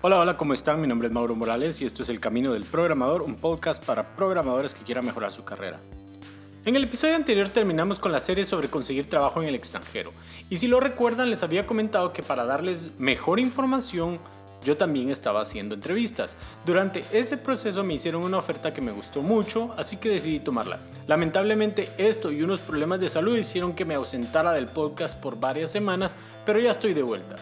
Hola, hola, ¿cómo están? Mi nombre es Mauro Morales y esto es El Camino del Programador, un podcast para programadores que quieran mejorar su carrera. En el episodio anterior terminamos con la serie sobre conseguir trabajo en el extranjero. Y si lo recuerdan, les había comentado que para darles mejor información, yo también estaba haciendo entrevistas. Durante ese proceso me hicieron una oferta que me gustó mucho, así que decidí tomarla. Lamentablemente esto y unos problemas de salud hicieron que me ausentara del podcast por varias semanas, pero ya estoy de vuelta.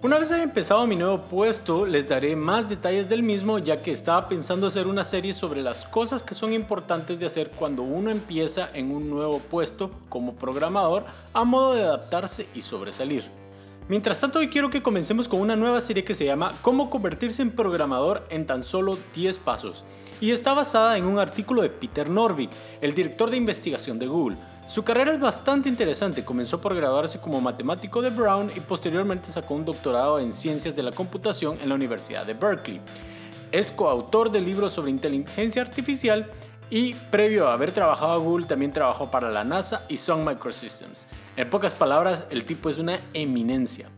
Una vez haya empezado mi nuevo puesto, les daré más detalles del mismo, ya que estaba pensando hacer una serie sobre las cosas que son importantes de hacer cuando uno empieza en un nuevo puesto como programador a modo de adaptarse y sobresalir. Mientras tanto, hoy quiero que comencemos con una nueva serie que se llama Cómo convertirse en programador en tan solo 10 pasos, y está basada en un artículo de Peter Norvig, el director de investigación de Google su carrera es bastante interesante, comenzó por graduarse como matemático de Brown y posteriormente sacó un doctorado en ciencias de la computación en la Universidad de Berkeley. Es coautor de libros sobre inteligencia artificial y previo a haber trabajado a Google también trabajó para la NASA y Sun Microsystems. En pocas palabras, el tipo es una eminencia.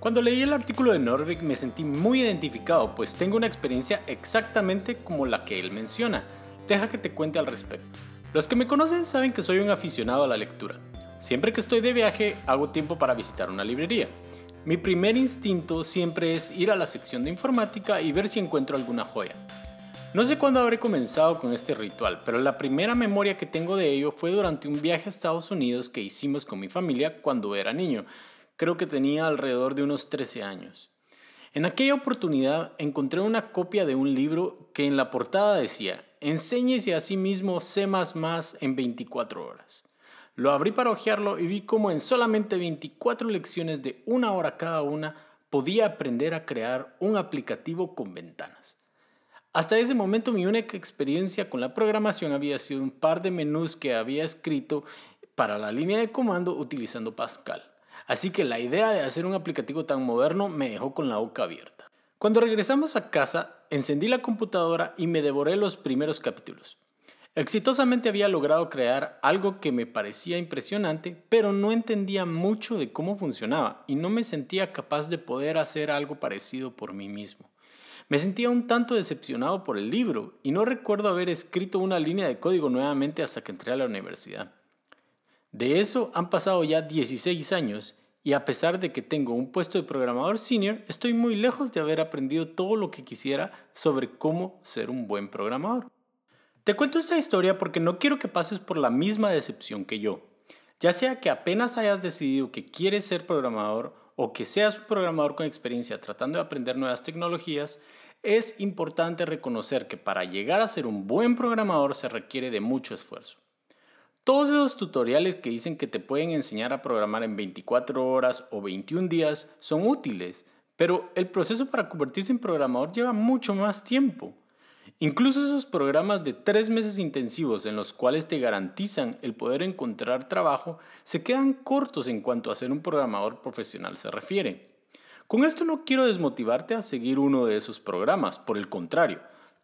Cuando leí el artículo de Norvig me sentí muy identificado, pues tengo una experiencia exactamente como la que él menciona. Deja que te cuente al respecto. Los que me conocen saben que soy un aficionado a la lectura. Siempre que estoy de viaje hago tiempo para visitar una librería. Mi primer instinto siempre es ir a la sección de informática y ver si encuentro alguna joya. No sé cuándo habré comenzado con este ritual, pero la primera memoria que tengo de ello fue durante un viaje a Estados Unidos que hicimos con mi familia cuando era niño. Creo que tenía alrededor de unos 13 años. En aquella oportunidad encontré una copia de un libro que en la portada decía Enséñese a sí mismo C en 24 horas. Lo abrí para hojearlo y vi cómo en solamente 24 lecciones de una hora cada una podía aprender a crear un aplicativo con ventanas. Hasta ese momento mi única experiencia con la programación había sido un par de menús que había escrito para la línea de comando utilizando Pascal. Así que la idea de hacer un aplicativo tan moderno me dejó con la boca abierta. Cuando regresamos a casa, encendí la computadora y me devoré los primeros capítulos. Exitosamente había logrado crear algo que me parecía impresionante, pero no entendía mucho de cómo funcionaba y no me sentía capaz de poder hacer algo parecido por mí mismo. Me sentía un tanto decepcionado por el libro y no recuerdo haber escrito una línea de código nuevamente hasta que entré a la universidad. De eso han pasado ya 16 años y a pesar de que tengo un puesto de programador senior, estoy muy lejos de haber aprendido todo lo que quisiera sobre cómo ser un buen programador. Te cuento esta historia porque no quiero que pases por la misma decepción que yo. Ya sea que apenas hayas decidido que quieres ser programador o que seas un programador con experiencia tratando de aprender nuevas tecnologías, es importante reconocer que para llegar a ser un buen programador se requiere de mucho esfuerzo. Todos esos tutoriales que dicen que te pueden enseñar a programar en 24 horas o 21 días son útiles, pero el proceso para convertirse en programador lleva mucho más tiempo. Incluso esos programas de tres meses intensivos en los cuales te garantizan el poder encontrar trabajo se quedan cortos en cuanto a ser un programador profesional se refiere. Con esto no quiero desmotivarte a seguir uno de esos programas, por el contrario,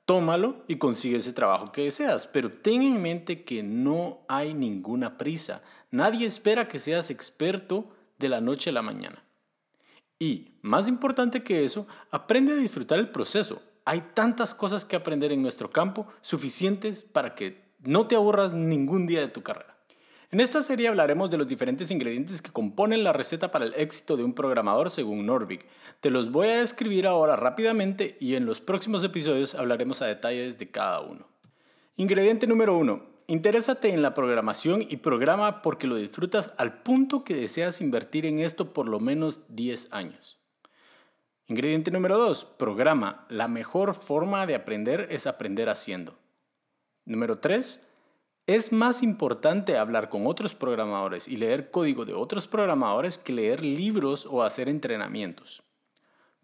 tómalo y consigue ese trabajo que deseas, pero ten en mente que no hay ninguna prisa. Nadie espera que seas experto de la noche a la mañana. Y, más importante que eso, aprende a disfrutar el proceso. Hay tantas cosas que aprender en nuestro campo suficientes para que no te aburras ningún día de tu carrera. En esta serie hablaremos de los diferentes ingredientes que componen la receta para el éxito de un programador según Norvig. Te los voy a describir ahora rápidamente y en los próximos episodios hablaremos a detalles de cada uno. Ingrediente número 1. Interésate en la programación y programa porque lo disfrutas al punto que deseas invertir en esto por lo menos 10 años. Ingrediente número 2. Programa. La mejor forma de aprender es aprender haciendo. Número 3 es más importante hablar con otros programadores y leer código de otros programadores que leer libros o hacer entrenamientos.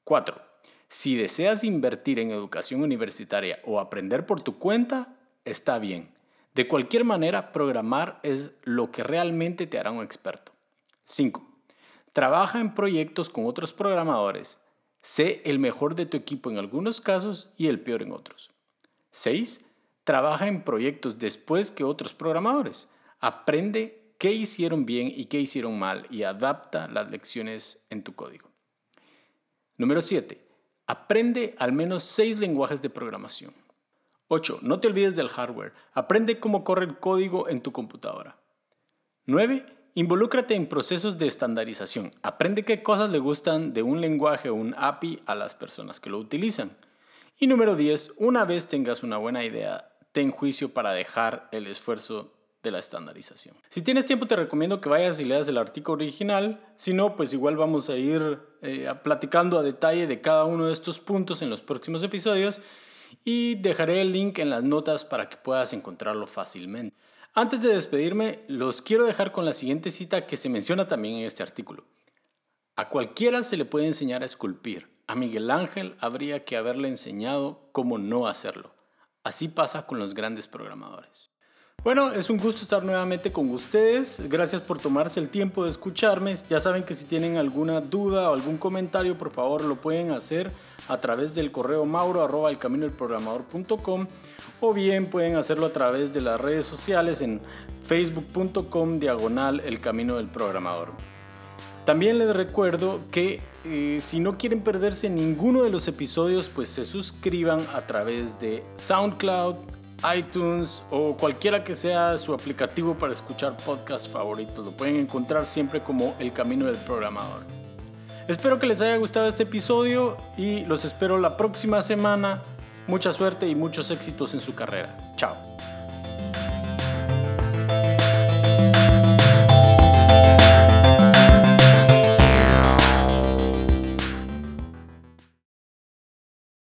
4. Si deseas invertir en educación universitaria o aprender por tu cuenta, está bien. De cualquier manera, programar es lo que realmente te hará un experto. 5. Trabaja en proyectos con otros programadores. Sé el mejor de tu equipo en algunos casos y el peor en otros. 6 trabaja en proyectos después que otros programadores. Aprende qué hicieron bien y qué hicieron mal y adapta las lecciones en tu código. Número 7. Aprende al menos 6 lenguajes de programación. 8. No te olvides del hardware. Aprende cómo corre el código en tu computadora. 9. Involúcrate en procesos de estandarización. Aprende qué cosas le gustan de un lenguaje o un API a las personas que lo utilizan. Y número 10. Una vez tengas una buena idea, ten juicio para dejar el esfuerzo de la estandarización. Si tienes tiempo te recomiendo que vayas y leas el artículo original, si no, pues igual vamos a ir eh, platicando a detalle de cada uno de estos puntos en los próximos episodios y dejaré el link en las notas para que puedas encontrarlo fácilmente. Antes de despedirme, los quiero dejar con la siguiente cita que se menciona también en este artículo. A cualquiera se le puede enseñar a esculpir. A Miguel Ángel habría que haberle enseñado cómo no hacerlo. Así pasa con los grandes programadores. Bueno, es un gusto estar nuevamente con ustedes. Gracias por tomarse el tiempo de escucharme. Ya saben que si tienen alguna duda o algún comentario, por favor lo pueden hacer a través del correo mauro o bien pueden hacerlo a través de las redes sociales en facebook.com diagonal el camino del programador. También les recuerdo que eh, si no quieren perderse ninguno de los episodios, pues se suscriban a través de SoundCloud, iTunes o cualquiera que sea su aplicativo para escuchar podcasts favoritos. Lo pueden encontrar siempre como El Camino del Programador. Espero que les haya gustado este episodio y los espero la próxima semana. Mucha suerte y muchos éxitos en su carrera. Chao.